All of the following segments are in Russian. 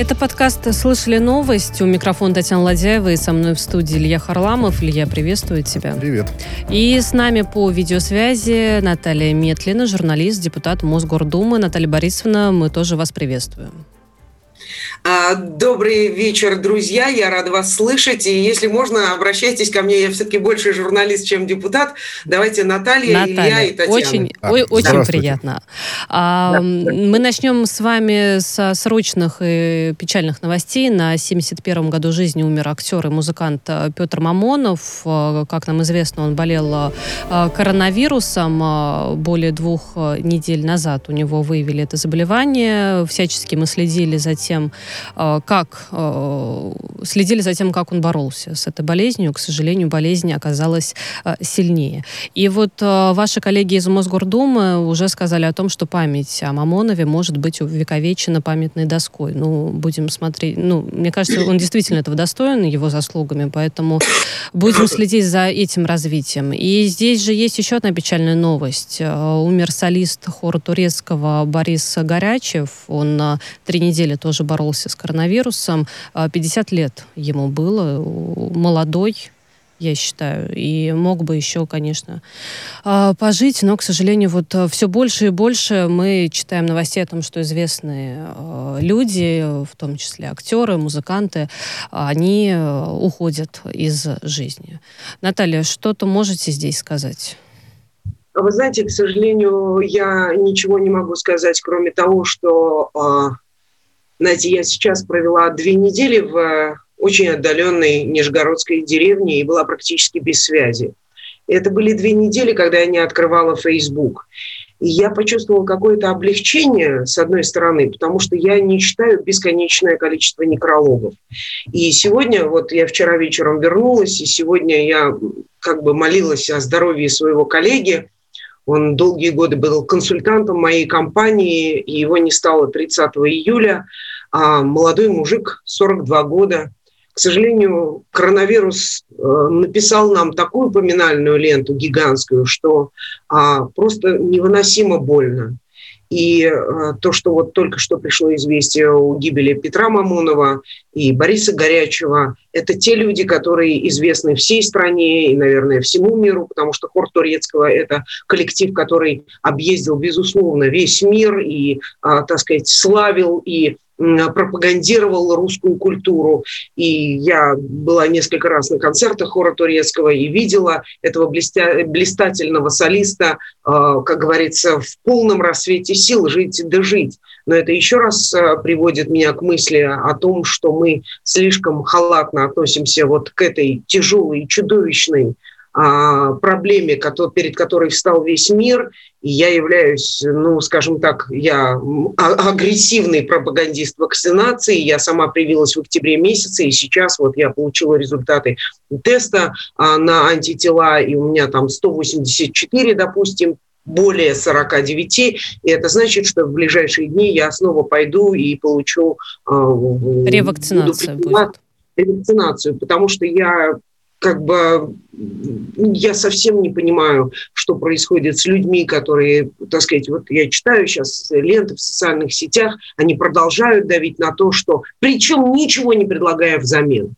Это подкаст «Слышали новость». У микрофона Татьяна Ладяева и со мной в студии Илья Харламов. Илья, приветствую тебя. Привет. И с нами по видеосвязи Наталья Метлина, журналист, депутат Мосгордумы. Наталья Борисовна, мы тоже вас приветствуем. А, добрый вечер, друзья. Я рада вас слышать. И если можно, обращайтесь ко мне. Я все-таки больше журналист, чем депутат. Давайте Наталья, Наталья Илья и Татьяна. Очень, а, ой, очень приятно. А, да. Мы начнем с вами со срочных и печальных новостей. На 71-м году жизни умер актер и музыкант э, Петр Мамонов. Э, как нам известно, он болел э, коронавирусом. Более двух недель назад у него выявили это заболевание. Всячески мы следили за тем, как э, следили за тем, как он боролся с этой болезнью. К сожалению, болезнь оказалась э, сильнее. И вот ваши коллеги из Мосгордумы уже сказали о том, что память о Мамонове может быть увековечена памятной доской. Ну, будем смотреть. Ну, мне кажется, он действительно этого достоин, его заслугами, поэтому будем следить за этим развитием. И здесь же есть еще одна печальная новость. Умер солист хора турецкого Борис Горячев. Он три недели тоже боролся боролся с коронавирусом. 50 а, лет ему было, молодой, я считаю, и мог бы еще, конечно, а, пожить, но, к сожалению, вот э, все больше и больше мы читаем новостей о том, что известные люди, в том числе актеры, музыканты, они уходят из жизни. Наталья, что-то можете здесь сказать? Вы знаете, к сожалению, я ничего не могу сказать, кроме того, что а, знаете, я сейчас провела две недели в э, очень отдаленной Нижегородской деревне и была практически без связи. Это были две недели, когда я не открывала Facebook. И я почувствовала какое-то облегчение, с одной стороны, потому что я не читаю бесконечное количество некрологов. И сегодня, вот я вчера вечером вернулась, и сегодня я как бы молилась о здоровье своего коллеги, он долгие годы был консультантом моей компании, и его не стало 30 июля. А молодой мужик, 42 года. К сожалению, коронавирус э, написал нам такую поминальную ленту гигантскую, что а, просто невыносимо больно. И э, то, что вот только что пришло известие о гибели Петра Мамонова и Бориса Горячего, это те люди, которые известны всей стране и, наверное, всему миру, потому что хор Турецкого – это коллектив, который объездил, безусловно, весь мир и, э, так сказать, славил и пропагандировал русскую культуру. И я была несколько раз на концертах хора турецкого и видела этого блестя... блистательного солиста, э, как говорится, в полном рассвете сил жить да жить. Но это еще раз э, приводит меня к мысли о том, что мы слишком халатно относимся вот к этой тяжелой, чудовищной проблеме, перед которой встал весь мир, и я являюсь, ну, скажем так, я а, агрессивный пропагандист вакцинации, я сама привилась в октябре месяце, и сейчас вот я получила результаты теста а, на антитела, и у меня там 184, допустим, более 49, и это значит, что в ближайшие дни я снова пойду и получу... Ревакцинация будет. Ревакцинацию, потому что я как бы я совсем не понимаю, что происходит с людьми, которые, так сказать, вот я читаю сейчас ленты в социальных сетях, они продолжают давить на то, что причем ничего не предлагая взамен.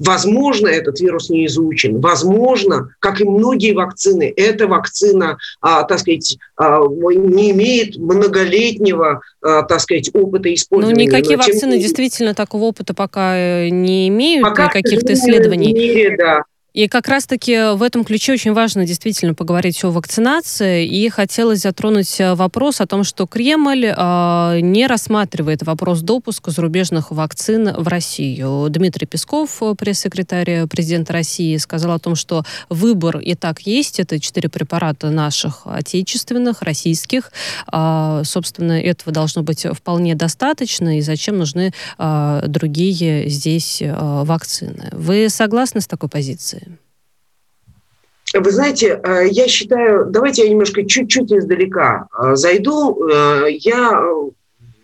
Возможно, этот вирус не изучен. Возможно, как и многие вакцины, эта вакцина, а, так сказать, а, не имеет многолетнего, а, так сказать, опыта ну, использования. Ну, никакие Но, вакцины тем... действительно такого опыта пока э, не имеют, пока, каких-то исследований. В мире, да. И как раз-таки в этом ключе очень важно действительно поговорить о вакцинации. И хотелось затронуть э, вопрос о том, что Кремль э, не рассматривает вопрос допуска зарубежных вакцин в Россию. Дмитрий Песков, пресс-секретарь президента России, сказал о том, что выбор и так есть. Это четыре препарата наших отечественных, российских. Э, собственно, этого должно быть вполне достаточно. И зачем нужны э, другие здесь э, вакцины? Вы согласны с такой позицией? Вы знаете, э, я считаю, давайте я немножко чуть-чуть издалека э, зайду. Э, я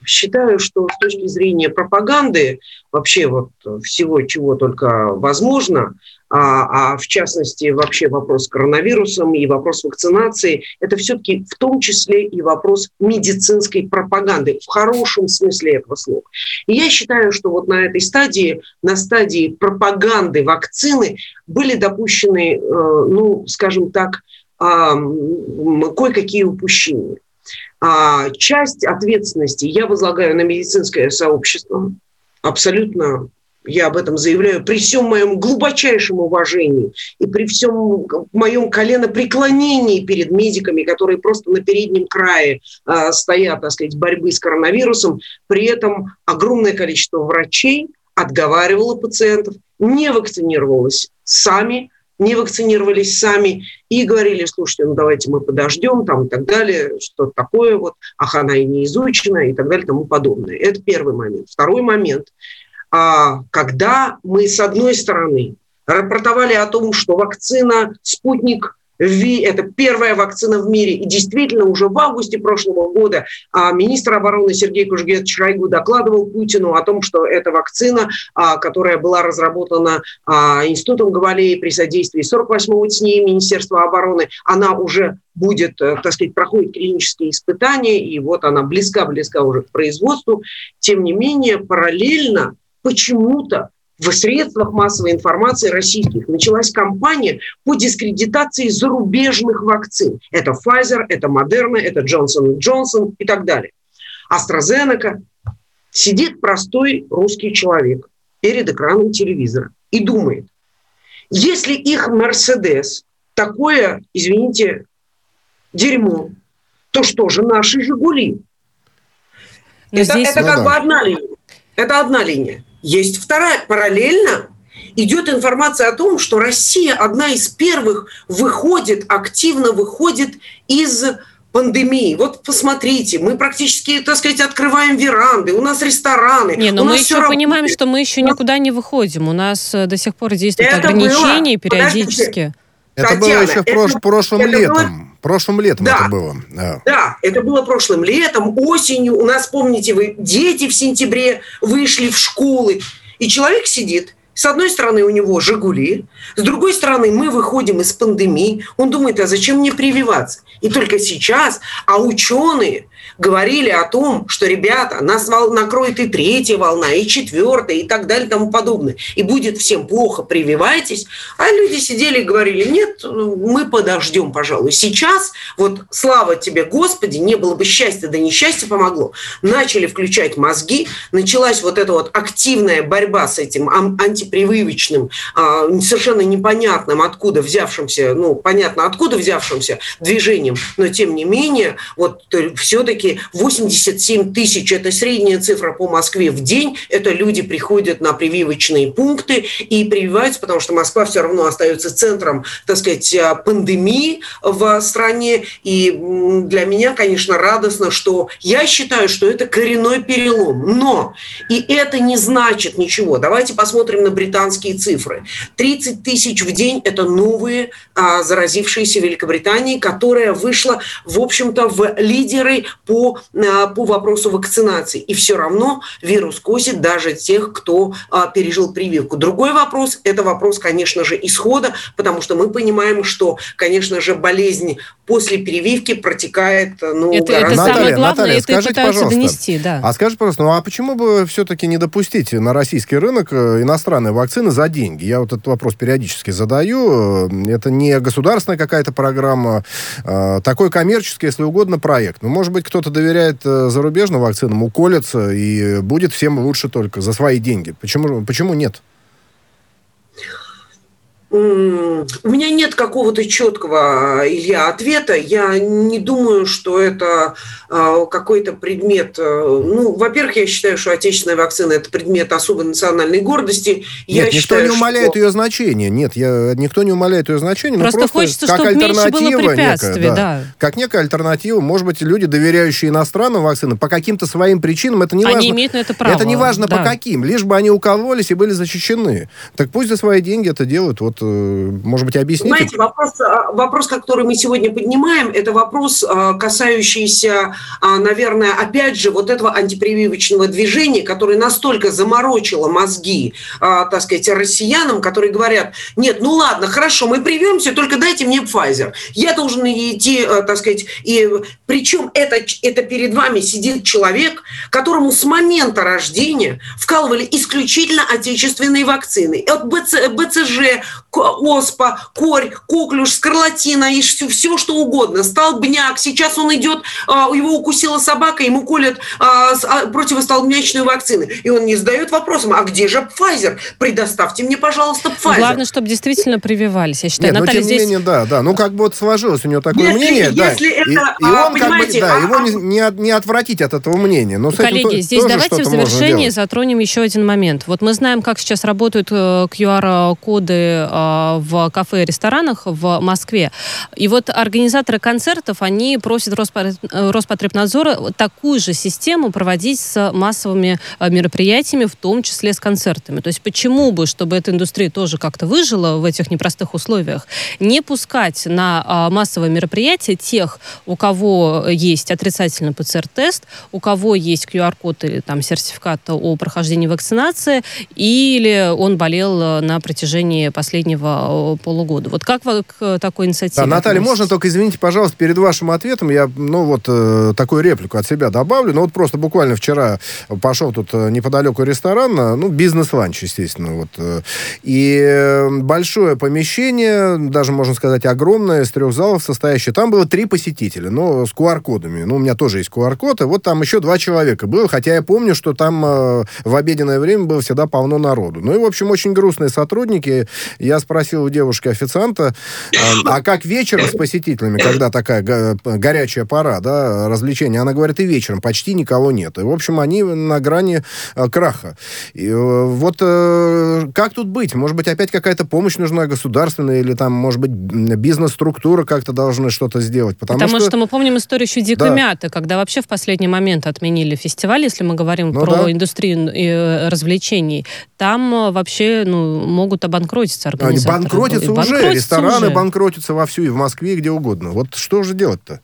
считаю, что с точки зрения пропаганды, вообще вот всего, чего только возможно, а, а в частности вообще вопрос с коронавирусом и вопрос вакцинации, это все-таки в том числе и вопрос медицинской пропаганды, в хорошем смысле этого слова. И я считаю, что вот на этой стадии, на стадии пропаганды вакцины были допущены, э, ну, скажем так, кое-какие упущения. А часть ответственности я возлагаю на медицинское сообщество, абсолютно я об этом заявляю, при всем моем глубочайшем уважении и при всем моем коленопреклонении перед медиками, которые просто на переднем крае э, стоят, так сказать, борьбы с коронавирусом, при этом огромное количество врачей отговаривало пациентов, не вакцинировалось сами, не вакцинировались сами и говорили, слушайте, ну давайте мы подождем там и так далее, что такое вот, ах, она и не изучена и так далее тому подобное. Это первый момент. Второй момент – когда мы, с одной стороны, рапортовали о том, что вакцина «Спутник Ви, это первая вакцина в мире. И действительно, уже в августе прошлого года а, министр обороны Сергей Кужгет Шойгу докладывал Путину о том, что эта вакцина, а, которая была разработана Институтом Гавалеи при содействии 48-го ТНИ Министерства обороны, она уже будет, э, так сказать, проходит клинические испытания, и вот она близка-близка уже к производству. Тем не менее, параллельно почему-то в средствах массовой информации российских началась кампания по дискредитации зарубежных вакцин. Это Pfizer, это Moderna, это Johnson Johnson и так далее. AstraZeneca. Сидит простой русский человек перед экраном телевизора и думает, если их Мерседес такое, извините, дерьмо, то что же наши Жигули? это, здесь... это как ну, бы одна линия. Это одна линия. Есть вторая. Параллельно идет информация о том, что Россия одна из первых выходит, активно выходит из пандемии. Вот посмотрите, мы практически, так сказать, открываем веранды, у нас рестораны. Не, но мы еще понимаем, работает. что мы еще никуда не выходим. У нас э, до сих пор действуют это ограничения было... периодически. Это Татьяна, было еще в прош... это, прошлым это летом. Было... Прошлым летом да, это было. Да. да, это было прошлым летом, осенью. У нас, помните вы, дети в сентябре вышли в школы. И человек сидит, с одной стороны у него «Жигули», с другой стороны мы выходим из пандемии. Он думает, а зачем мне прививаться? И только сейчас, а ученые говорили о том, что, ребята, нас накроет и третья волна, и четвертая, и так далее, и тому подобное. И будет всем плохо, прививайтесь. А люди сидели и говорили, нет, мы подождем, пожалуй. Сейчас, вот слава тебе, Господи, не было бы счастья, да несчастье помогло. Начали включать мозги, началась вот эта вот активная борьба с этим антипрививочным, а, совершенно непонятным, откуда взявшимся, ну, понятно, откуда взявшимся движением, но тем не менее, вот все-таки все-таки 87 тысяч – это средняя цифра по Москве в день. Это люди приходят на прививочные пункты и прививаются, потому что Москва все равно остается центром, так сказать, а, пандемии в стране. И для меня, конечно, радостно, что я считаю, что это коренной перелом. Но и это не значит ничего. Давайте посмотрим на британские цифры. 30 тысяч в день – это новые а, заразившиеся Великобритании, которая вышла, в общем-то, в лидеры по, э, по вопросу вакцинации. И все равно вирус косит даже тех, кто а, пережил прививку. Другой вопрос – это вопрос, конечно же, исхода, потому что мы понимаем, что, конечно же, болезнь после прививки протекает ну, это, гораздо... Это самое Наталья, главное, Наталья, это скажите, пожалуйста, донести, да. А скажите, пожалуйста, ну а почему бы все-таки не допустить на российский рынок э, иностранные вакцины за деньги? Я вот этот вопрос периодически задаю. Э, это не государственная какая-то программа, такой коммерческий, если угодно, проект. Ну, может быть, кто кто-то доверяет э, зарубежным вакцинам, уколется, и будет всем лучше только за свои деньги. Почему, почему нет? У меня нет какого-то четкого, Илья, ответа. Я не думаю, что это а, какой-то предмет. Э, ну, во-первых, я считаю, что отечественная вакцина – это предмет особой национальной гордости. Нет, я никто считаю, не умаляет что... ее значение. Нет, я, никто не умаляет ее значение. Просто, просто хочется, как чтобы альтернатива было некая, да, да. Как некая альтернатива. Может быть, люди, доверяющие иностранным вакцинам, по каким-то своим причинам, это не они важно. имеют на это право. Это не важно да. по каким, лишь бы они укололись и были защищены. Так пусть за свои деньги это делают. Вот Вот, может быть, объясните? Знаете, вопрос, вопрос, который мы сегодня поднимаем, это вопрос, касающийся, наверное, опять же, вот этого антипрививочного движения, которое настолько заморочило мозги, так сказать, россиянам, которые говорят, нет, ну ладно, хорошо, мы привьемся, только дайте мне Pfizer. Я должен идти, так сказать, и причем это, это перед вами сидит человек, которому с момента рождения вкалывали исключительно отечественные вакцины. От БЦ, БЦЖ, ОСПА, корь, коклюш, скарлатина и все, все что угодно. Столбняк. Сейчас он идет, а, его укусила собака, ему колят а, а, противостолбнячную вакцины. И он не задает вопросом, а где же Pfizer? Предоставьте мне, пожалуйста, Pfizer. Главное, чтобы действительно прививались. Я считаю, Нет, Наталья, но тем здесь... не менее, да, да. Ну, как бы вот сложилось у него такое если, мнение, если да. Это, и, и он как бы, да, его не, не, не отвратить от этого мнения. Но Коллеги, здесь давайте в завершении затронем еще один момент. Вот мы знаем, как сейчас работают QR-коды э, э, в кафе и ресторанах в Москве. И вот организаторы концертов, они просят Роспотребнадзора такую же систему проводить с массовыми э, мероприятиями, в том числе с концертами. То есть почему бы, чтобы эта индустрия тоже как-то выжила в этих непростых условиях, не пускать на массовые мероприятия тех, у кого есть отрицательный ПЦР-тест, у кого есть QR-код или там сертификат о прохождении вакцинации, или он болел э, на протяжении последнего э, полугода. Вот как вы к такой инициативе да, Наталья, относитесь? можно только, извините, пожалуйста, перед вашим ответом я, ну вот, э, такую реплику от себя добавлю. Ну вот просто буквально вчера пошел тут э, неподалеку ресторан, ну, бизнес-ланч, естественно, вот. И большое помещение, даже, можно сказать, огромное, из трех залов состоящее. Там было три посетителя, но с QR-кодами. Ну, у меня тоже есть QR-код, и вот там еще два человека было, хотя я помню, что там э, в обеденное время было всегда полно народу. Ну и, в общем, очень грустные сотрудники. Я спросил у девушки-официанта, э, а как вечером с посетителями, когда такая го- горячая пора, да, развлечения? Она говорит, и вечером почти никого нет. И, в общем, они на грани э, краха. И, э, вот э, как тут быть? Может быть, опять какая-то помощь нужна государственная или там, может быть, бизнес-структура как-то должны что-то сделать? Потому, Потому что... что мы помним историю еще дикой да. мяты, когда вообще в последний момент отменили фестиваль, если мы говорим ну, про да. индустрию э, развлечений. Там вообще ну, могут обанкротиться Они банкротятся уже, банкротятся рестораны уже. банкротятся вовсю и в Москве, и где угодно. Вот что же делать-то?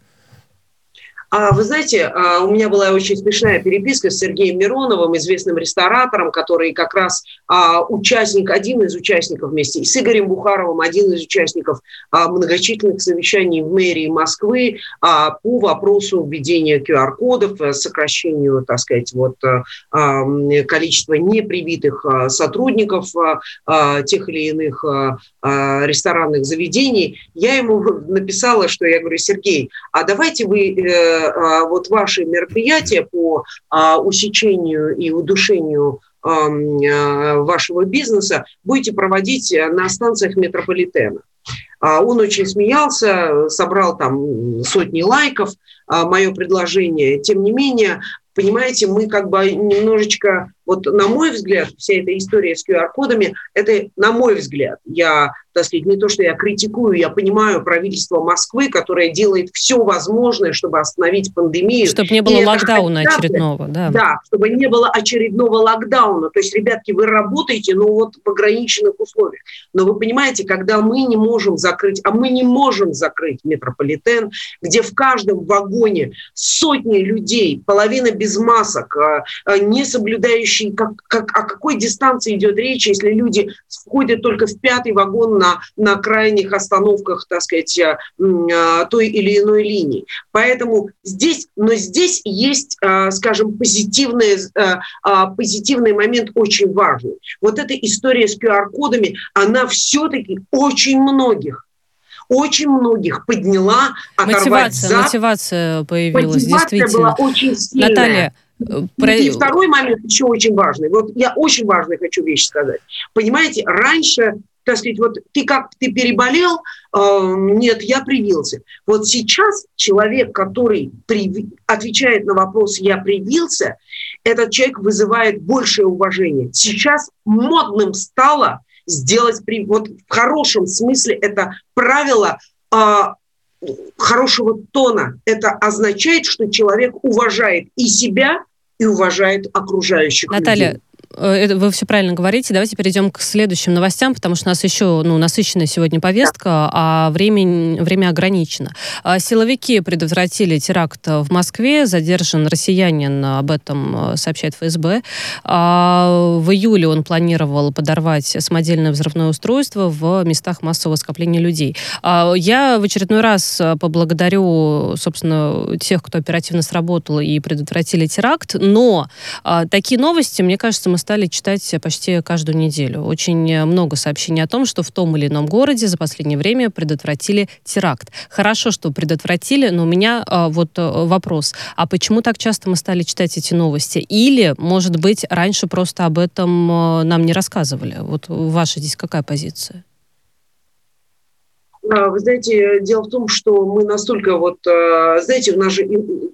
А вы знаете, а, у меня была очень смешная переписка с Сергеем Мироновым, известным ресторатором, который как раз а, участник, один из участников вместе и с Игорем Бухаровым, один из участников а, многочисленных совещаний в мэрии Москвы по вопросу введения QR-кодов, э, сокращению, так сказать, вот, э, количества непривитых сотрудников тех или иных ресторанных заведений. Я ему написала, что я говорю, Сергей, а давайте вы э, вот ваши мероприятия по а, усечению и удушению а, вашего бизнеса будете проводить на станциях метрополитена. Он очень смеялся, собрал там сотни лайков, мое предложение. Тем не менее, понимаете, мы как бы немножечко, вот на мой взгляд, вся эта история с QR-кодами, это на мой взгляд, я так сказать, не то, что я критикую, я понимаю правительство Москвы, которое делает все возможное, чтобы остановить пандемию. Чтобы не было и локдауна очередного, да. Да, чтобы не было очередного локдауна. То есть, ребятки, вы работаете, но вот в ограниченных условиях. Но вы понимаете, когда мы не можем закрыть, а мы не можем закрыть метрополитен, где в каждом вагоне сотни людей, половина без масок, а, а, соблюдающие, как, как, о какой дистанции идет речь, если люди входят только в пятый вагон на, на крайних остановках, так сказать, э, э, той или иной линии. Поэтому здесь, но здесь есть, э, скажем, позитивный, позитивный момент очень важный. Вот эта история с QR-кодами, она все-таки очень многих очень многих подняла, мотивация, зад. Мотивация появилась, мотивация действительно. была очень сильная. Наталья, про... И второй момент еще очень важный. Вот я очень важную хочу вещь сказать. Понимаете, раньше так сказать, вот ты как, ты переболел, э, нет, я привился. Вот сейчас человек, который при, отвечает на вопрос «я привился», этот человек вызывает большее уважение. Сейчас модным стало сделать, при, вот в хорошем смысле это правило э, хорошего тона. Это означает, что человек уважает и себя, и уважает окружающих Наталья, людей. Э, вы все правильно говорите. Давайте перейдем к следующим новостям, потому что у нас еще ну, насыщенная сегодня повестка, а время, время ограничено. А, силовики предотвратили теракт в Москве. Задержан россиянин, об этом э, сообщает ФСБ. А, в июле он планировал подорвать самодельное взрывное устройство в местах массового скопления людей. А, я в очередной раз поблагодарю, собственно, тех, кто оперативно сработал и предотвратили теракт, но такие новости, мне кажется, мы стали читать почти каждую неделю. Очень много сообщений о том, что в том или ином городе за последнее время предотвратили теракт. Хорошо, что предотвратили, но у меня а, вот а, вопрос. А почему так часто мы стали читать эти новости? Или, может быть, раньше просто об этом нам не рассказывали? Вот ваша здесь какая позиция? А, вы знаете, дело в том, что мы настолько вот, а, знаете, нас же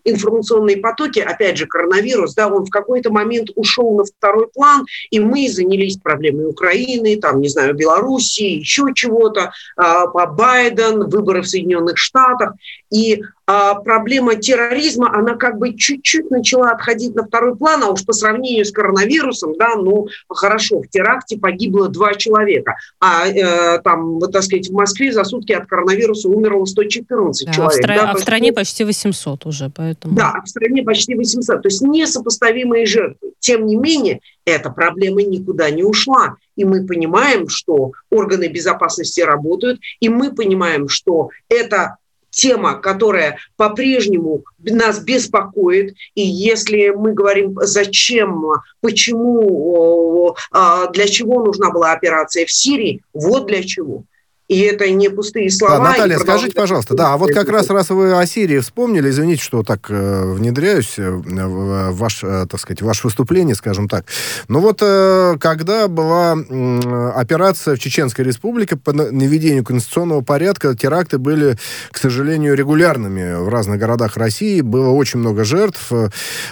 информационные потоки, опять же, коронавирус, да, он в какой-то момент ушел на второй план, и мы занялись проблемой Украины, там, не знаю, Белоруссии, еще чего-то, а, Байден, выборы в Соединенных Штатах, и проблема терроризма, она как бы чуть-чуть начала отходить на второй план, а уж по сравнению с коронавирусом, да, ну, хорошо, в теракте погибло два человека, а э, там, вот, так сказать, в Москве за сутки от коронавируса умерло 114 да, человек. А в, стра- да, а в стране почти 800 уже, поэтому... Да, а в стране почти 800, то есть несопоставимые жертвы. Тем не менее, эта проблема никуда не ушла. И мы понимаем, что органы безопасности работают, и мы понимаем, что это тема, которая по-прежнему нас беспокоит. И если мы говорим, зачем, почему, а, для чего нужна была операция в Сирии, вот для чего – и это не пустые слова. Да, Наталья, скажите, пожалуйста, да, а вот как раз раз вы о Сирии вспомнили, извините, что так э, внедряюсь э, в ваш, э, так сказать, ваше выступление, скажем так. Но вот э, когда была э, операция в Чеченской Республике по наведению конституционного порядка, теракты были, к сожалению, регулярными в разных городах России, было очень много жертв.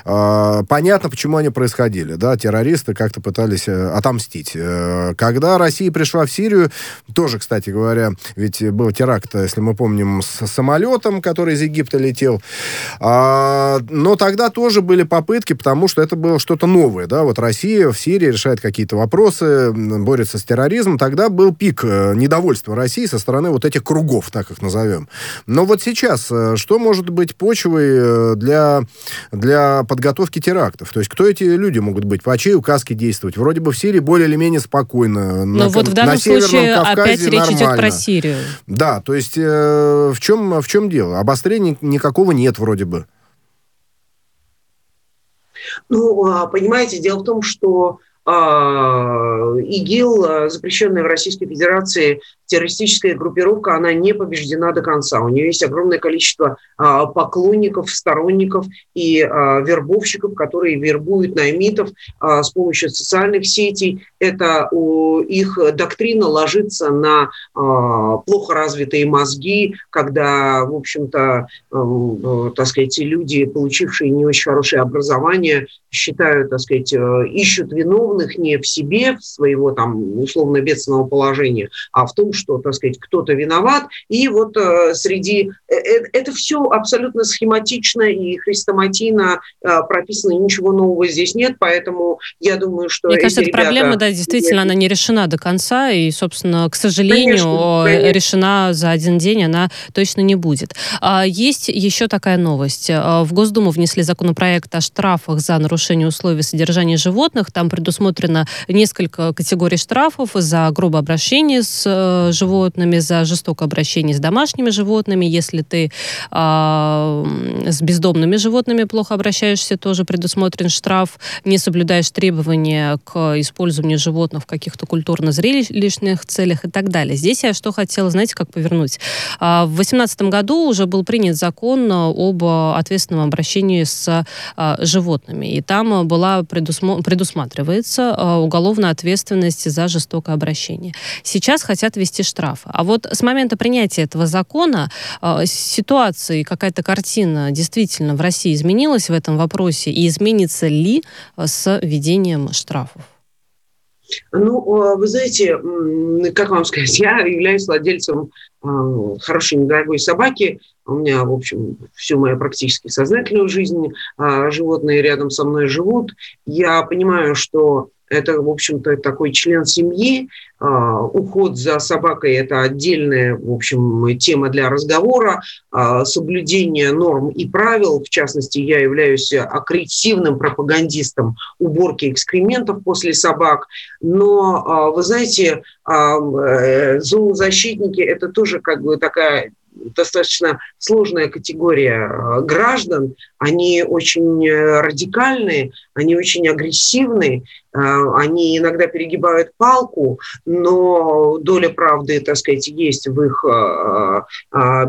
Э, понятно, почему они происходили, да, террористы как-то пытались э, отомстить. Э, когда Россия пришла в Сирию, тоже, кстати говоря, говоря, ведь был теракт, если мы помним, с самолетом, который из Египта летел. А, но тогда тоже были попытки, потому что это было что-то новое. Да? Вот Россия в Сирии решает какие-то вопросы, борется с терроризмом. Тогда был пик э, недовольства России со стороны вот этих кругов, так их назовем. Но вот сейчас, э, что может быть почвой э, для, для подготовки терактов? То есть кто эти люди могут быть? По чьей указке действовать? Вроде бы в Сирии более или менее спокойно. Но на, вот в данном случае опять речь идет про Сирию. Да, то есть э, в, чем, в чем дело? Обострения никакого нет вроде бы. Ну, а, понимаете, дело в том, что ИГИЛ, а, запрещенная в Российской Федерации террористическая группировка, она не побеждена до конца. У нее есть огромное количество а, поклонников, сторонников и вербовщиков, которые вербуют наймитов с помощью социальных сетей. Это их доктрина ложится на плохо развитые мозги, когда, в общем-то, так сказать, люди, получившие не очень хорошее образование, считают, так сказать, э, ищут виновных не в себе, в своего там условно-бедственного положения, а в том, что, так сказать, кто-то виноват. И вот э, среди... Э, это все абсолютно схематично и хрестоматийно прописано, ничего нового здесь нет, поэтому я думаю, что... Мне кажется, эта ребята... проблема, да, действительно, она не решена до конца, и, собственно, к сожалению, конечно, конечно. решена за один день она точно не будет. А, есть еще такая новость. В Госдуму внесли законопроект о штрафах за нарушение нарушение условий содержания животных. Там предусмотрено несколько категорий штрафов за грубое обращение с э, животными, за жестокое обращение с домашними животными. Если ты э, с бездомными животными плохо обращаешься, тоже предусмотрен штраф. Не соблюдаешь требования к использованию животных в каких-то культурно-зрелищных целях и так далее. Здесь я что хотела, знаете, как повернуть. А, в 2018 году уже был принят закон об ответственном обращении с а, животными. И там э, была предусмо... предусматривается э, уголовная ответственность за жестокое обращение. Сейчас хотят ввести штрафы. А вот с момента принятия этого закона э, ситуация и какая-то картина действительно в России изменилась в этом вопросе и изменится ли с введением штрафов? Ну, вы знаете, как вам сказать, я являюсь владельцем хорошей недорогой собаки, у меня, в общем, всю мою практически сознательную жизнь а, животные рядом со мной живут. Я понимаю, что это, в общем-то, такой член семьи. А, уход за собакой – это отдельная, в общем, тема для разговора. А, соблюдение норм и правил, в частности, я являюсь агрессивным пропагандистом уборки экскрементов после собак. Но, а, вы знаете, э, зоозащитники – это тоже как бы такая достаточно сложная категория граждан. Они очень э, радикальные, они очень агрессивные, они иногда перегибают палку, но доля правды, так сказать, есть в их,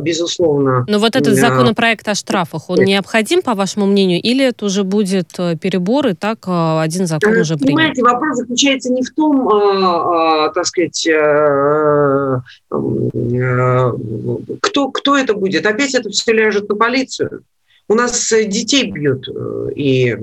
безусловно... Но вот этот законопроект о штрафах, он необходим, по вашему мнению, или это уже будет перебор, и так один закон уже принят? Понимаете, вопрос заключается не в том, так сказать, кто кто, кто это будет? Опять это все ляжет на полицию. У нас э, детей бьют, э, и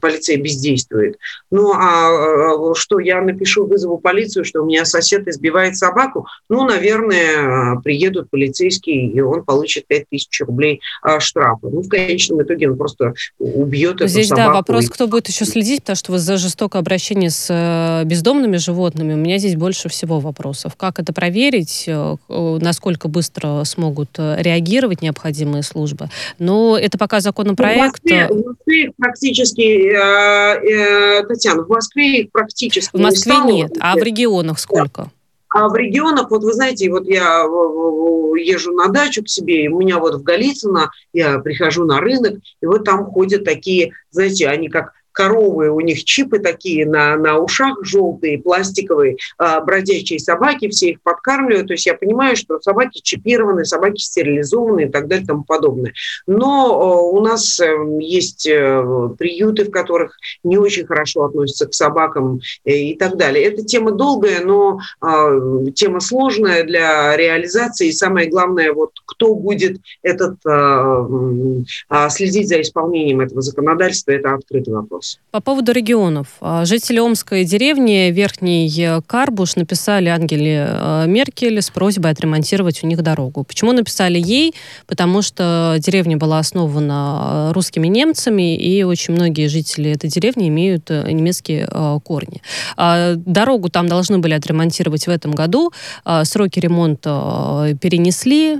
полиция бездействует. Ну, а что, я напишу, вызову полицию, что у меня сосед избивает собаку? Ну, наверное, приедут полицейские, и он получит 5000 рублей штрафа. Ну, в конечном итоге он просто убьет эту Здесь, собаку. да, вопрос, кто будет еще следить, потому что вы за жестокое обращение с э, бездомными животными, у меня здесь больше всего вопросов. Как это проверить, насколько быстро смогут реагировать необходимые службы? Но это пока законопроект. В Москве, в Москве практически, э, э, Татьяна, в Москве их практически В Москве не нет, а в регионах сколько? А в регионах, вот вы знаете, вот я езжу на дачу к себе, и у меня вот в Голицыно, я прихожу на рынок, и вот там ходят такие, знаете, они как коровы, у них чипы такие на, на ушах желтые, пластиковые, э, бродячие собаки, все их подкармливают. То есть я понимаю, что собаки чипированы, собаки стерилизованы и так далее и тому подобное. Но э, у нас э, есть э, приюты, в которых не очень хорошо относятся к собакам э, и так далее. Эта тема долгая, но э, тема сложная для реализации. И самое главное, вот кто будет этот, э, следить за исполнением этого законодательства, это открытый вопрос. По поводу регионов. А, жители Омской деревни Верхний Карбуш написали Ангеле э, Меркель с просьбой отремонтировать у них дорогу. Почему написали ей? Потому что деревня была основана э, русскими немцами, и очень многие жители этой деревни имеют э, немецкие корни. А, дорогу там должны были отремонтировать в этом году. А, сроки ремонта перенесли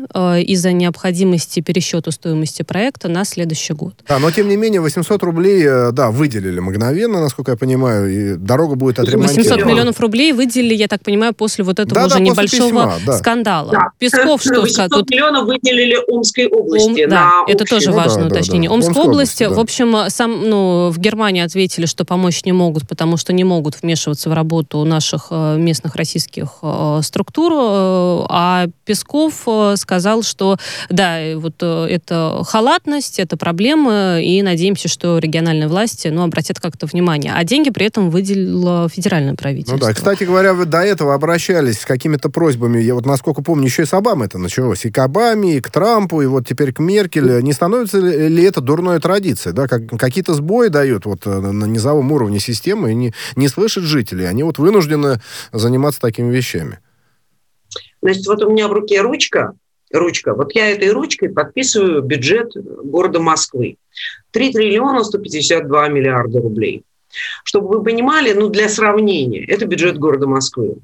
из-за необходимости пересчета стоимости проекта на следующий год. Да, но тем не менее 800 рублей, да, вы выделили мгновенно, насколько я понимаю, и дорога будет отремонтирована. 800 миллионов рублей выделили, я так понимаю, после вот этого да, уже да, небольшого письма, да. скандала. Да. Песков что 800 сказал? Тут... миллионов выделили Омской области. Ом... Да, это тоже ну, важное да, уточнение. Да, да. Омской области, да. в общем, сам, ну, в Германии ответили, что помочь не могут, потому что не могут вмешиваться в работу наших э, местных российских э, структур, э, а Песков сказал, что да, вот это халатность, это проблемы, и надеемся, что региональные власти ну, обратят как-то внимание. А деньги при этом выделило федеральное правительство. Ну да, кстати говоря, вы до этого обращались с какими-то просьбами. Я вот, насколько помню, еще и с Обамой это началось. И к Обаме, и к Трампу, и вот теперь к Меркель. Не становится ли это дурной традицией? Да? Как, какие-то сбои дают вот э, на низовом уровне системы, и не, не слышат жители. Они вот вынуждены заниматься такими вещами. Значит, вот у меня в руке ручка, ручка. Вот я этой ручкой подписываю бюджет города Москвы. 3 триллиона 152 миллиарда рублей. Чтобы вы понимали, ну, для сравнения, это бюджет города Москвы.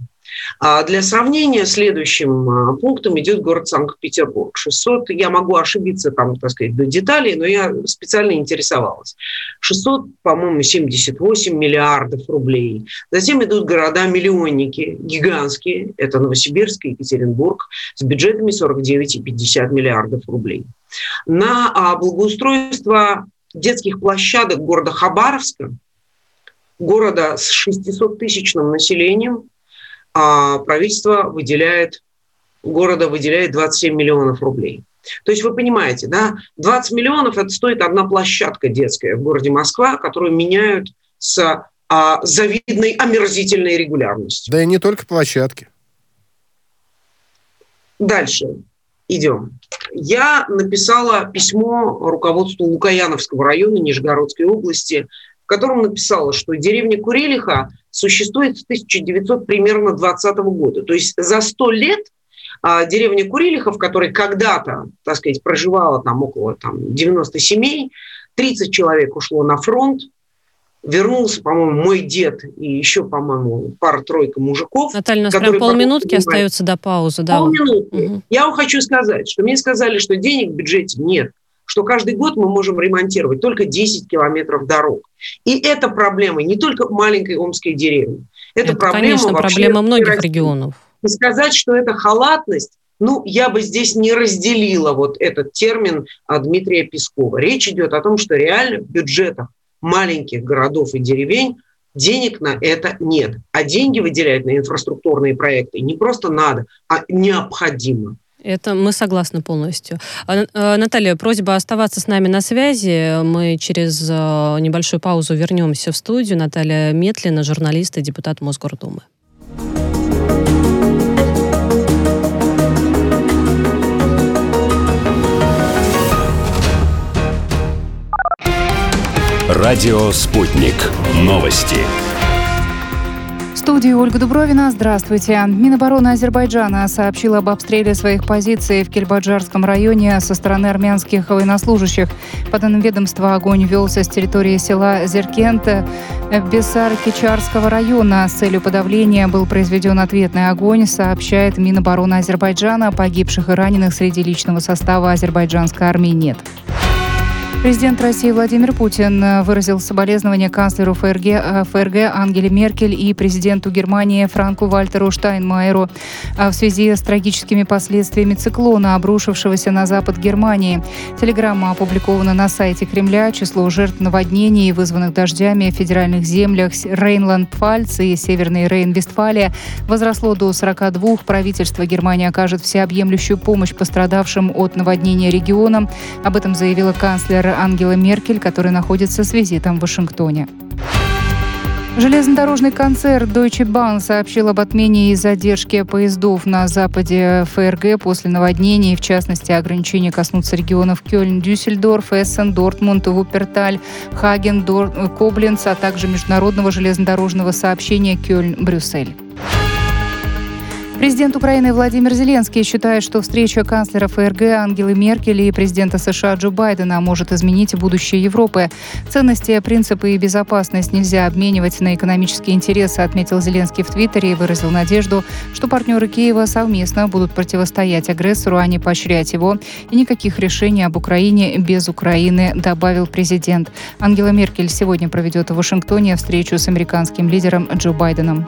А для сравнения, следующим а, пунктом идет город Санкт-Петербург. 600, я могу ошибиться там, так сказать, до деталей, но я специально интересовалась. 600, по-моему, 78 миллиардов рублей. Затем идут города-миллионники, гигантские, это Новосибирск и Екатеринбург, с бюджетами 49 и 50 миллиардов рублей. На а, благоустройство детских площадок города Хабаровска, города с 600-тысячным населением, а правительство выделяет, города выделяет 27 миллионов рублей. То есть вы понимаете, да, 20 миллионов это стоит одна площадка детская в городе Москва, которую меняют с а, завидной омерзительной регулярностью. Да и не только площадки. Дальше идем. Я написала письмо руководству Лукаяновского района Нижегородской области, в котором написала, что деревня Курелиха существует с 1900 примерно 20 года. То есть за 100 лет а, деревня Курилиха, в которой когда-то, так сказать, проживало там около там, 90 семей, 30 человек ушло на фронт, вернулся, по-моему, мой дед и еще, по-моему, пара-тройка мужиков. Наталья, у нас прям полминутки остается до паузы. Да. Полминутки. Угу. Я вам хочу сказать, что мне сказали, что денег в бюджете нет, что каждый год мы можем ремонтировать только 10 километров дорог. И это проблема не только маленькой омской деревни. Это, это проблема конечно, вообще проблема многих России. регионов. И сказать, что это халатность, ну, я бы здесь не разделила вот этот термин а, Дмитрия Пескова. Речь идет о том, что реально в бюджетах маленьких городов и деревень денег на это нет. А деньги выделять на инфраструктурные проекты не просто надо, а необходимо. Это мы согласны полностью. А, а, Наталья, просьба оставаться с нами на связи. Мы через а, небольшую паузу вернемся в студию. Наталья Метлина, журналист и депутат Мосгордумы. Радио «Спутник». Новости. В студии Ольга Дубровина. Здравствуйте. Минобороны Азербайджана сообщила об обстреле своих позиций в Кельбаджарском районе со стороны армянских военнослужащих. По данным ведомства, огонь велся с территории села Зеркент Бессар-Кичарского района. С целью подавления был произведен ответный огонь, сообщает Минобороны Азербайджана. Погибших и раненых среди личного состава азербайджанской армии нет. Президент России Владимир Путин э, выразил соболезнования канцлеру ФРГ, э, ФРГ Ангеле Меркель и президенту Германии Франку Вальтеру Штайнмайеру э, в связи с трагическими последствиями циклона, обрушившегося на запад Германии. Телеграмма опубликована на сайте Кремля. Число жертв наводнений, вызванных дождями в федеральных землях Рейнланд-Пфальц и Северный Рейн-Вестфалия возросло до 42. Правительство Германии окажет всеобъемлющую помощь пострадавшим от наводнения регионам. Об этом заявила канцлер Ангела Меркель, который находится с визитом в Вашингтоне. Железнодорожный концерн Deutsche Bahn сообщил об отмене и задержке поездов на западе ФРГ после наводнений. В частности, ограничения коснутся регионов Кёльн, Дюссельдорф, Эссен, Дортмунд, Вуперталь, Хаген, Дор... Кобленц, а также международного железнодорожного сообщения Кёльн-Брюссель. Президент Украины Владимир Зеленский считает, что встреча канцлера ФРГ Ангелы Меркель и президента США Джо Байдена может изменить будущее Европы. Ценности, принципы и безопасность нельзя обменивать на экономические интересы, отметил Зеленский в Твиттере и выразил надежду, что партнеры Киева совместно будут противостоять агрессору, а не поощрять его. И никаких решений об Украине без Украины, добавил президент. Ангела Меркель сегодня проведет в Вашингтоне встречу с американским лидером Джо Байденом.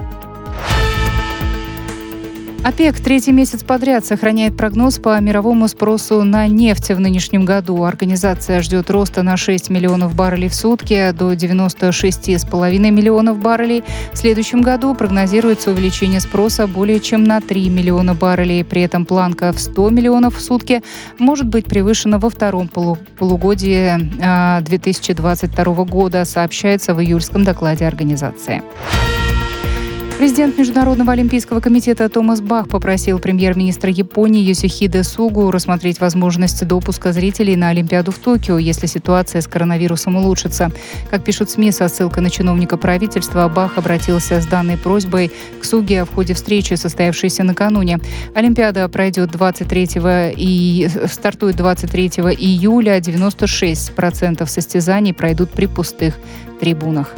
ОПЕК третий месяц подряд сохраняет прогноз по мировому спросу на нефть в нынешнем году. Организация ждет роста на 6 миллионов баррелей в сутки до 96,5 миллионов баррелей. В следующем году прогнозируется увеличение спроса более чем на 3 миллиона баррелей. При этом планка в 100 миллионов в сутки может быть превышена во втором полугодии 2022 а, года, сообщается в июльском докладе организации. Президент Международного олимпийского комитета Томас Бах попросил премьер-министра Японии Йосихиде Сугу рассмотреть возможность допуска зрителей на Олимпиаду в Токио, если ситуация с коронавирусом улучшится. Как пишут СМИ со ссылкой на чиновника правительства, Бах обратился с данной просьбой к Суге в ходе встречи, состоявшейся накануне. Олимпиада пройдет 23 и стартует 23 июля. 96% состязаний пройдут при пустых трибунах.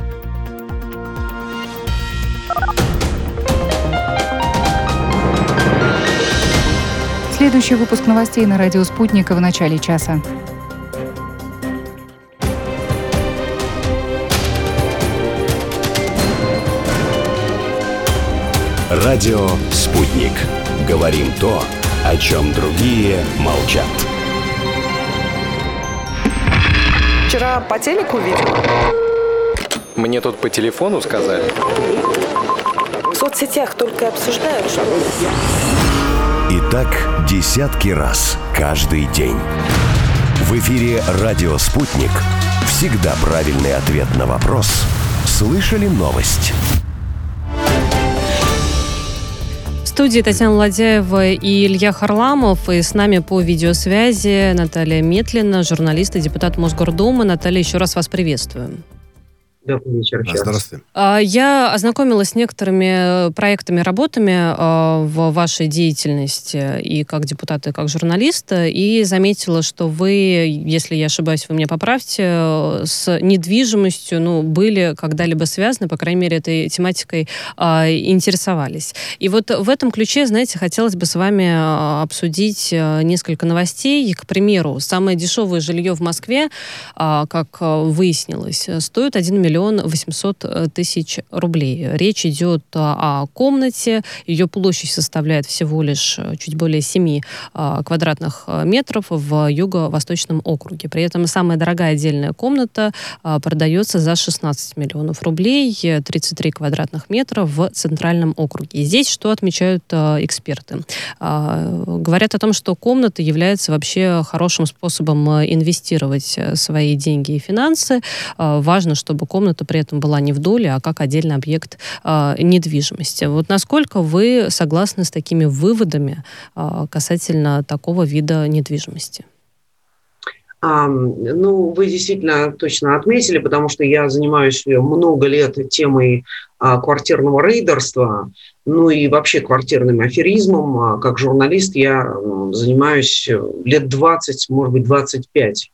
Следующий выпуск новостей на радио «Спутника» в начале часа. Радио «Спутник». Говорим то, о чем другие молчат. Вчера по телеку видел. Мне тут по телефону сказали. В соцсетях только обсуждают, что... Так десятки раз каждый день. В эфире «Радио Спутник». Всегда правильный ответ на вопрос. Слышали новость? В студии Татьяна Ладяева и Илья Харламов. И с нами по видеосвязи Наталья Метлина, журналист и депутат Мосгордумы. Наталья, еще раз вас приветствуем. Вечер. А, здравствуйте. Я ознакомилась с некоторыми э, проектами, работами э, в вашей деятельности и как депутата, и как журналиста, и заметила, что вы, если я ошибаюсь, вы меня поправьте, э, с недвижимостью ну, были когда-либо связаны, по крайней мере, этой тематикой интересовались. И вот в этом ключе, знаете, хотелось бы с вами обсудить несколько новостей. К примеру, самое дешевое жилье в Москве, как выяснилось, стоит 1 миллион миллион восемьсот э, тысяч рублей. Речь идет о комнате. Ее площадь составляет всего лишь э, чуть более 7 э, квадратных метров в юго-восточном округе. При этом самая дорогая отдельная комната продается за 16 миллионов рублей, 33 квадратных метра в центральном округе. И здесь что отмечают эксперты? Говорят о том, что комната является вообще хорошим способом инвестировать свои деньги и финансы. Важно, чтобы комната комната при этом была не в доле, а как отдельный объект э, недвижимости. Вот насколько вы согласны с такими выводами э, касательно такого вида недвижимости? А, ну, вы действительно точно отметили, потому что я занимаюсь много лет темой а, квартирного рейдерства, ну и вообще квартирным аферизмом. А, как журналист я занимаюсь лет 20, может быть, 25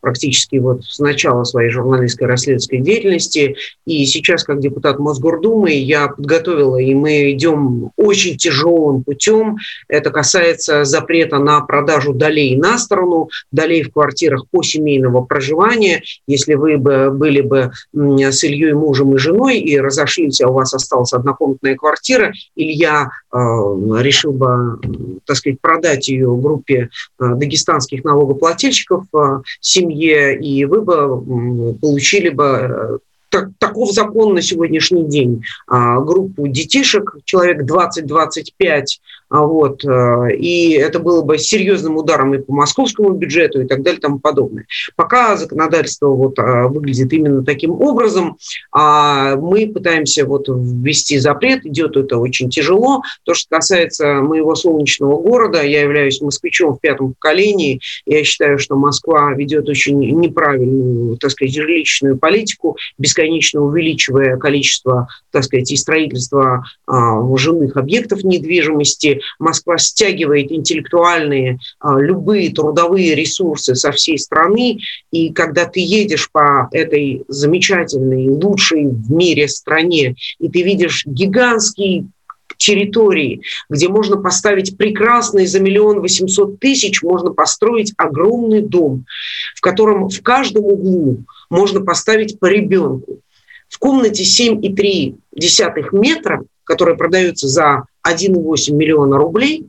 практически вот с начала своей журналистской расследовательской деятельности. И сейчас, как депутат Мосгордумы, я подготовила, и мы идем очень тяжелым путем. Это касается запрета на продажу долей на сторону, долей в квартирах по семейного проживания. Если вы бы были бы с Ильей мужем и женой и разошлись, а у вас осталась однокомнатная квартира, Илья э, решил бы, так сказать, продать ее группе э, дагестанских налогоплательщиков, э, семье, и вы бы получили бы э, так, таков закон на сегодняшний день. А, группу детишек, человек 20-25, а, вот, э, и это было бы серьезным ударом и по московскому бюджету и так далее и тому подобное. Пока законодательство вот а, выглядит именно таким образом, а мы пытаемся вот ввести запрет, идет это очень тяжело. То, что касается моего солнечного города, я являюсь москвичом в пятом поколении, я считаю, что Москва ведет очень неправильную, так сказать, жилищную политику, бесконечно увеличивая количество, так сказать, и строительства жилых объектов недвижимости, Москва стягивает интеллектуальные, а, любые трудовые ресурсы со всей страны, и когда ты едешь по этой замечательной, лучшей в мире стране, и ты видишь гигантский территории, где можно поставить прекрасный за миллион восемьсот тысяч, можно построить огромный дом, в котором в каждом углу можно поставить по ребенку. В комнате 7,3 метра, которая продается за 1,8 миллиона рублей,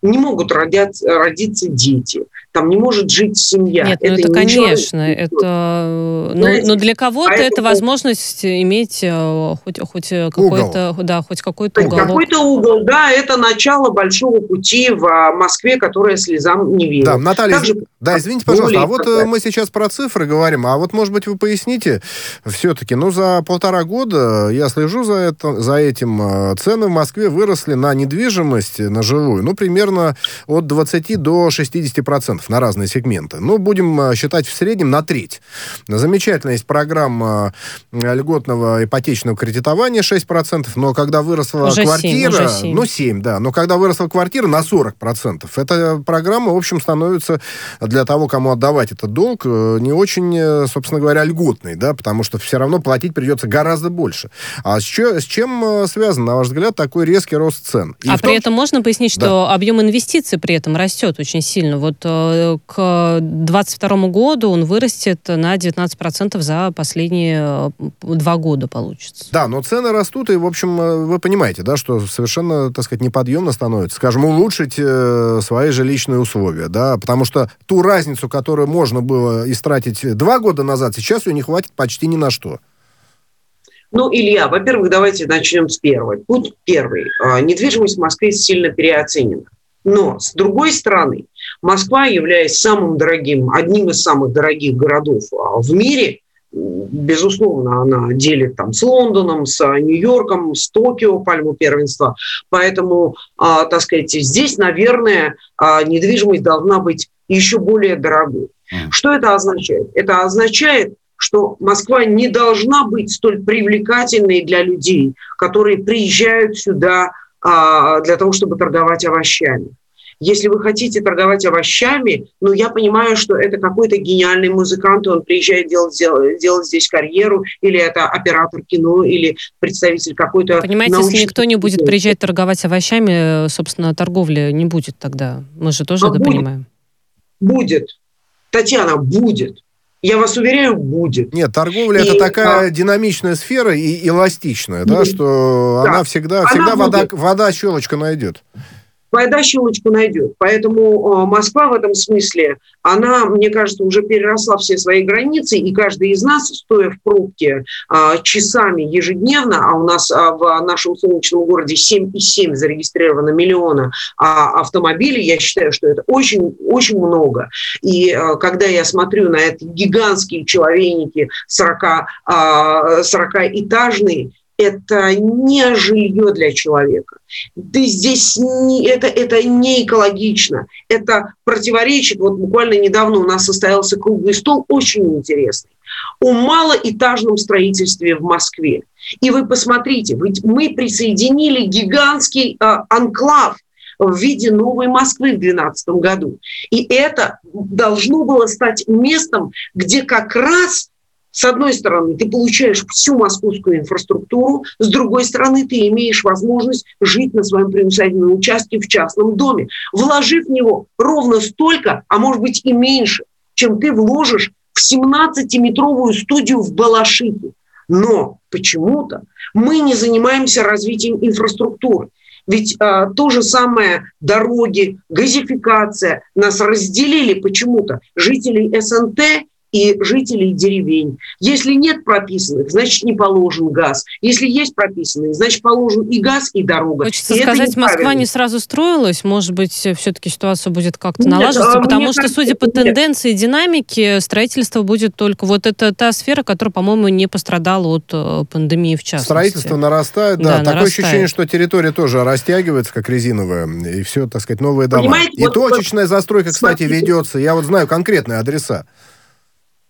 не могут родиться, родиться дети там не может жить семья. Нет, ну это, это конечно, это, но, но для кого-то Поэтому... это возможность иметь э, хоть, хоть какой-то, да, хоть какой-то угол. Какой-то угол, да, это начало большого пути в а, Москве, которая слезам не верит. Да, Наталья, Также... да, извините, пожалуйста, а вот э, мы сейчас про цифры говорим, а вот, может быть, вы поясните все-таки, ну, за полтора года я слежу за, это, за этим, э, цены в Москве выросли на недвижимость, на жилую, ну, примерно от 20 до 60 процентов на разные сегменты. Ну, будем э, считать в среднем на треть. Замечательная есть программа э, льготного ипотечного кредитования 6%, но когда выросла уже квартира... 7, уже 7. Ну, 7, да. Но когда выросла квартира на 40%, эта программа, в общем, становится для того, кому отдавать этот долг, э, не очень, собственно говоря, льготной, да, потому что все равно платить придется гораздо больше. А с, чё, с чем связан, на ваш взгляд, такой резкий рост цен? И а том... при этом можно пояснить, что да. объем инвестиций при этом растет очень сильно. Вот к 2022 году он вырастет на 19% за последние э, два года, получится. Да, но цены растут, и, в общем, э, вы понимаете, да, что совершенно, так сказать, неподъемно становится, скажем, улучшить э, свои жилищные условия, да, потому что ту разницу, которую можно было истратить два года назад, сейчас ее не хватит почти ни на что. Ну, Илья, во-первых, давайте начнем с первого. Пункт первый. А, недвижимость в Москве сильно переоценена. Но, с другой стороны, Москва, являясь самым дорогим, одним из самых дорогих городов а, в мире, безусловно, она делит там с Лондоном, с Нью-Йорком, с Токио пальму первенства. Поэтому, а, так сказать, здесь, наверное, а, недвижимость должна быть еще более дорогой. Что это означает? Это означает, что Москва не должна быть столь привлекательной для людей, которые приезжают сюда а, для того, чтобы торговать овощами. Если вы хотите торговать овощами, ну, я понимаю, что это какой-то гениальный музыкант, он приезжает делать, делать, делать здесь карьеру, или это оператор кино, или представитель какой-то... Понимаете, если никто не будет приезжать торговать овощами, собственно, торговли не будет тогда. Мы же тоже а это будет. понимаем. Будет. Татьяна, будет. Я вас уверяю, будет. Нет, торговля и, это такая а... динамичная сфера и эластичная, да, что да. она всегда, она всегда вода, вода щелочка найдет вода щелочку найдет. Поэтому э, Москва в этом смысле, она, мне кажется, уже переросла все свои границы, и каждый из нас, стоя в пробке э, часами ежедневно, а у нас э, в нашем солнечном городе 7,7 зарегистрировано миллиона автомобилей, я считаю, что это очень, очень много. И когда я смотрю на эти гигантские человейники 40, 40-этажные, это не жилье для человека. Ты здесь не, это, это не экологично. Это противоречит. Вот буквально недавно у нас состоялся круглый стол, очень интересный, о малоэтажном строительстве в Москве. И вы посмотрите, ведь мы присоединили гигантский э, анклав в виде новой Москвы в 2012 году. И это должно было стать местом, где как раз с одной стороны, ты получаешь всю московскую инфраструктуру, с другой стороны, ты имеешь возможность жить на своем приусадебном участке в частном доме, вложив в него ровно столько, а может быть и меньше, чем ты вложишь в 17-метровую студию в Балашихе. Но почему-то мы не занимаемся развитием инфраструктуры. Ведь а, то же самое дороги, газификация нас разделили почему-то жителей СНТ и жителей деревень. Если нет прописанных, значит не положен газ. Если есть прописанные, значит положен и газ, и дорога. Хочется и сказать, Москва не сразу строилась. Может быть, все-таки ситуация будет как-то налаживаться, нет, потому что, судя по тенденции и динамике, строительство будет только... Вот это та сфера, которая, по-моему, не пострадала от э, пандемии в частности. Строительство нарастает, да. да Такое нарастает. ощущение, что территория тоже растягивается, как резиновая, и все, так сказать, новые дома. Понимаете, и вот, точечная вот, застройка, кстати, смотрите. ведется. Я вот знаю конкретные адреса.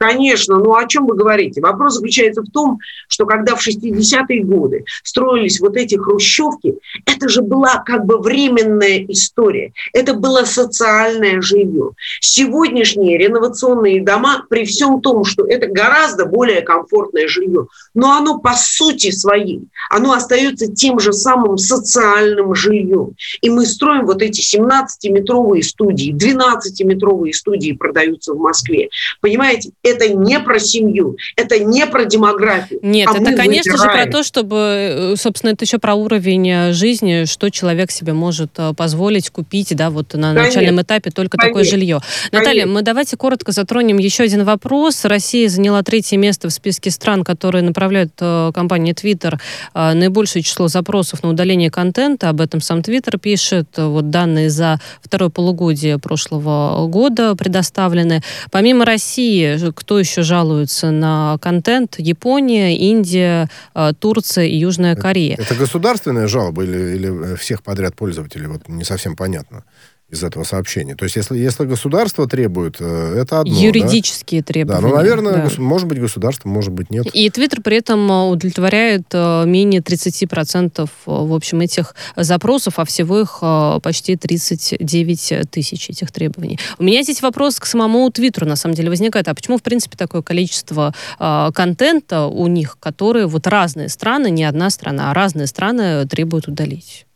Конечно, ну о чем вы говорите? Вопрос заключается в том, что когда в 60-е годы строились вот эти хрущевки, это же была как бы временная история. Это было социальное жилье. Сегодняшние реновационные дома, при всем том, что это гораздо более комфортное жилье, но оно по сути своей, оно остается тем же самым социальным жильем. И мы строим вот эти 17-метровые студии, 12-метровые студии продаются в Москве. Понимаете, это не про семью, это не про демографию. Нет, а это, конечно выбираем. же, про то, чтобы, э, собственно, это еще про уровень э, жизни, что человек себе может э, позволить купить, да, вот на конечно. начальном этапе только конечно. такое жилье. Наталья, мы давайте коротко затронем еще один вопрос. Россия заняла третье место в списке стран, которые направляют компания Twitter наибольшее число запросов на удаление контента. Об этом сам Twitter пишет. Вот данные за второе полугодие прошлого года предоставлены. Помимо России, кто еще жалуется на контент? Япония, Индия, э, Турция и Южная Корея. Это, это государственная жалоба или, или всех подряд пользователей? Вот не совсем понятно из этого сообщения. То есть, если, если государство требует, э, это одно. Юридические да? требования. Да, ну, наверное, да. Гос, может быть, государство, может быть, нет. И Твиттер при этом э, удовлетворяет э, менее 30% в общем этих запросов, а всего их почти 39 тысяч этих требований. У меня здесь вопрос к самому Твиттеру, на самом деле, возникает. А почему, в принципе, такое количество контента у них, которые вот разные страны, не одна страна, а разные страны требуют удалить?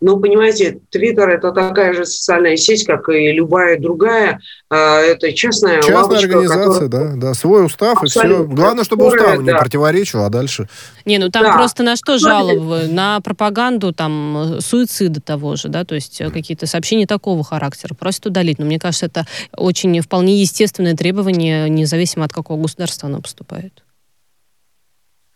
Ну, понимаете, Твиттер – это такая же социальная сеть, как и любая другая. А, это частная Частная лавочка, организация, которая... да, да. Свой устав Абсолютно. и все. Главное, чтобы уставу да. не противоречил, а дальше... Не, ну там да. просто на что жалобы? На пропаганду, там, суицида того же, да, то есть э, какие-то сообщения такого характера. Просят удалить. Но мне кажется, это очень вполне естественное требование, независимо от какого государства оно поступает.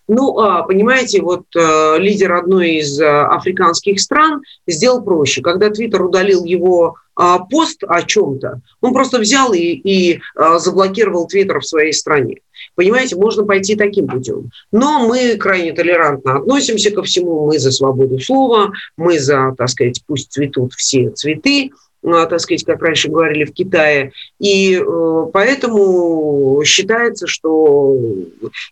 Ну, а, понимаете, вот э, лидер одной из э, африканских стран сделал проще. Когда Твиттер удалил его а, пост о чем-то, он просто взял и, и а, заблокировал Твиттер в своей стране. Понимаете, можно пойти таким путем. Но мы крайне толерантно относимся ко всему. Мы за свободу слова, мы за, так сказать, пусть цветут все цветы. Так сказать, как раньше говорили, в Китае. И поэтому считается, что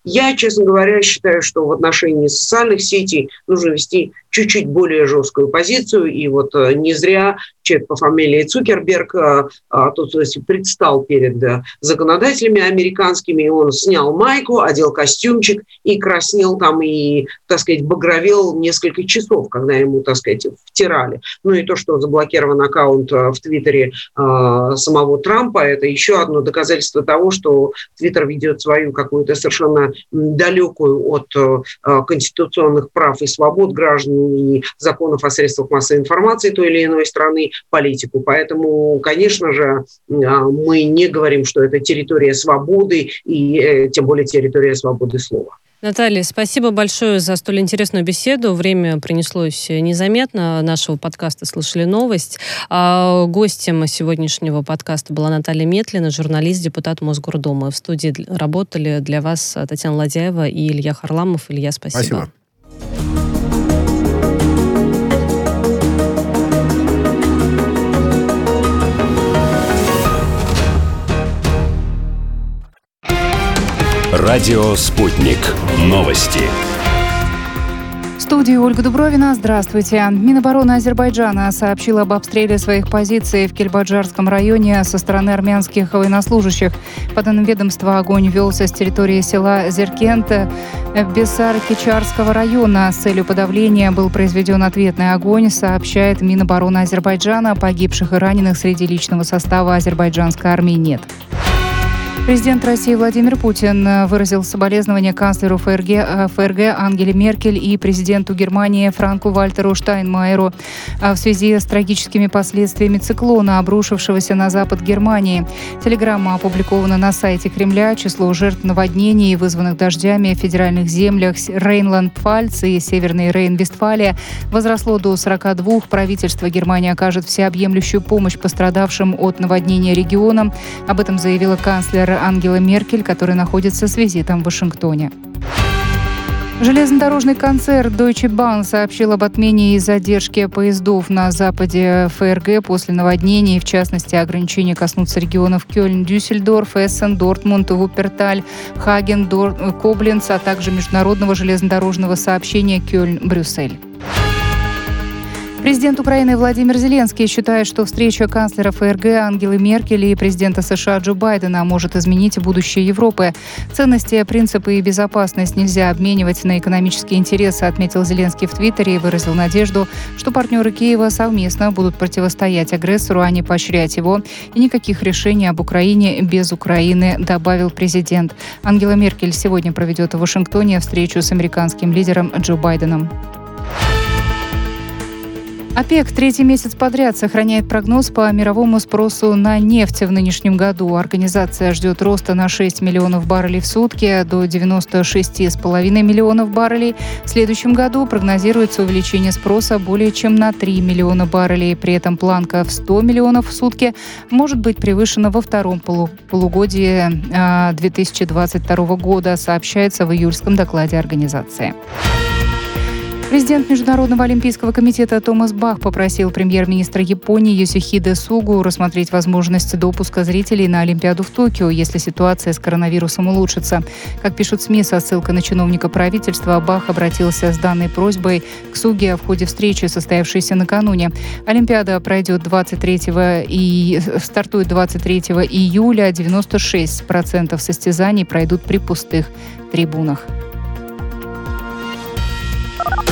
я, честно говоря, считаю, что в отношении социальных сетей нужно вести чуть-чуть более жесткую позицию. И вот э, не зря человек по фамилии Цукерберг а, тут то есть, предстал перед законодателями американскими, и он снял майку, одел костюмчик и краснел там, и, так сказать, багровел несколько часов, когда ему, так сказать, втирали. Ну и то, что заблокирован аккаунт в Твиттере э, самого Трампа, это еще одно доказательство того, что Твиттер ведет свою какую-то совершенно далекую от э, конституционных прав и свобод граждан и законов о средствах массовой информации той или иной страны политику. Поэтому, конечно же, а, мы не говорим, что это территория свободы и э, тем более территория свободы слова. Наталья, спасибо большое за столь интересную беседу. Время принеслось незаметно. Нашего подкаста «Слышали новость». А гостем сегодняшнего подкаста была Наталья Метлина, журналист, депутат Мосгордумы. В студии работали для вас Татьяна Ладяева и Илья Харламов. Илья, спасибо. Спасибо. Радио «Спутник». Новости. В студии Ольга Дубровина. Здравствуйте. Минобороны Азербайджана сообщила об обстреле своих позиций в Кельбаджарском районе со стороны армянских военнослужащих. По данным ведомства, огонь велся с территории села Зеркент Бессар-Кичарского района. С целью подавления был произведен ответный огонь, сообщает Минобороны Азербайджана. Погибших и раненых среди личного состава азербайджанской армии нет. Президент России Владимир Путин э, выразил соболезнования канцлеру ФРГ, э, ФРГ Ангеле Меркель и президенту Германии Франку Вальтеру Штайнмайеру э, в связи с трагическими последствиями циклона, обрушившегося на запад Германии. Телеграмма опубликована на сайте Кремля. Число жертв наводнений, вызванных дождями в федеральных землях Рейнланд-Пфальц и Северный Рейн-Вестфалия возросло до 42. Правительство Германии окажет всеобъемлющую помощь пострадавшим от наводнения регионам. Об этом заявила канцлер Ангела Меркель, который находится с визитом в Вашингтоне. Железнодорожный концерн Deutsche Bahn сообщил об отмене и задержке поездов на западе ФРГ после наводнений. В частности, ограничения коснутся регионов Кёльн, Дюссельдорф, Эссен, Дортмунд, Вуперталь, Хаген, Дор... Кобленц, а также международного железнодорожного сообщения Кёльн-Брюссель. Президент Украины Владимир Зеленский считает, что встреча канцлера ФРГ Ангелы Меркель и президента США Джо Байдена может изменить будущее Европы. Ценности, принципы и безопасность нельзя обменивать на экономические интересы, отметил Зеленский в Твиттере и выразил надежду, что партнеры Киева совместно будут противостоять агрессору, а не поощрять его. И никаких решений об Украине без Украины, добавил президент. Ангела Меркель сегодня проведет в Вашингтоне встречу с американским лидером Джо Байденом. ОПЕК третий месяц подряд сохраняет прогноз по мировому спросу на нефть в нынешнем году. Организация ждет роста на 6 миллионов баррелей в сутки до 96,5 миллионов баррелей. В следующем году прогнозируется увеличение спроса более чем на 3 миллиона баррелей. При этом планка в 100 миллионов в сутки может быть превышена во втором полугодии 2022 а, года, сообщается в июльском докладе организации. Президент Международного олимпийского комитета Томас Бах попросил премьер-министра Японии Йосихиде Сугу рассмотреть возможность допуска зрителей на Олимпиаду в Токио, если ситуация с коронавирусом улучшится. Как пишут СМИ со ссылкой на чиновника правительства, Бах обратился с данной просьбой к Суге в ходе встречи, состоявшейся накануне. Олимпиада пройдет 23 и стартует 23 июля. 96% состязаний пройдут при пустых трибунах.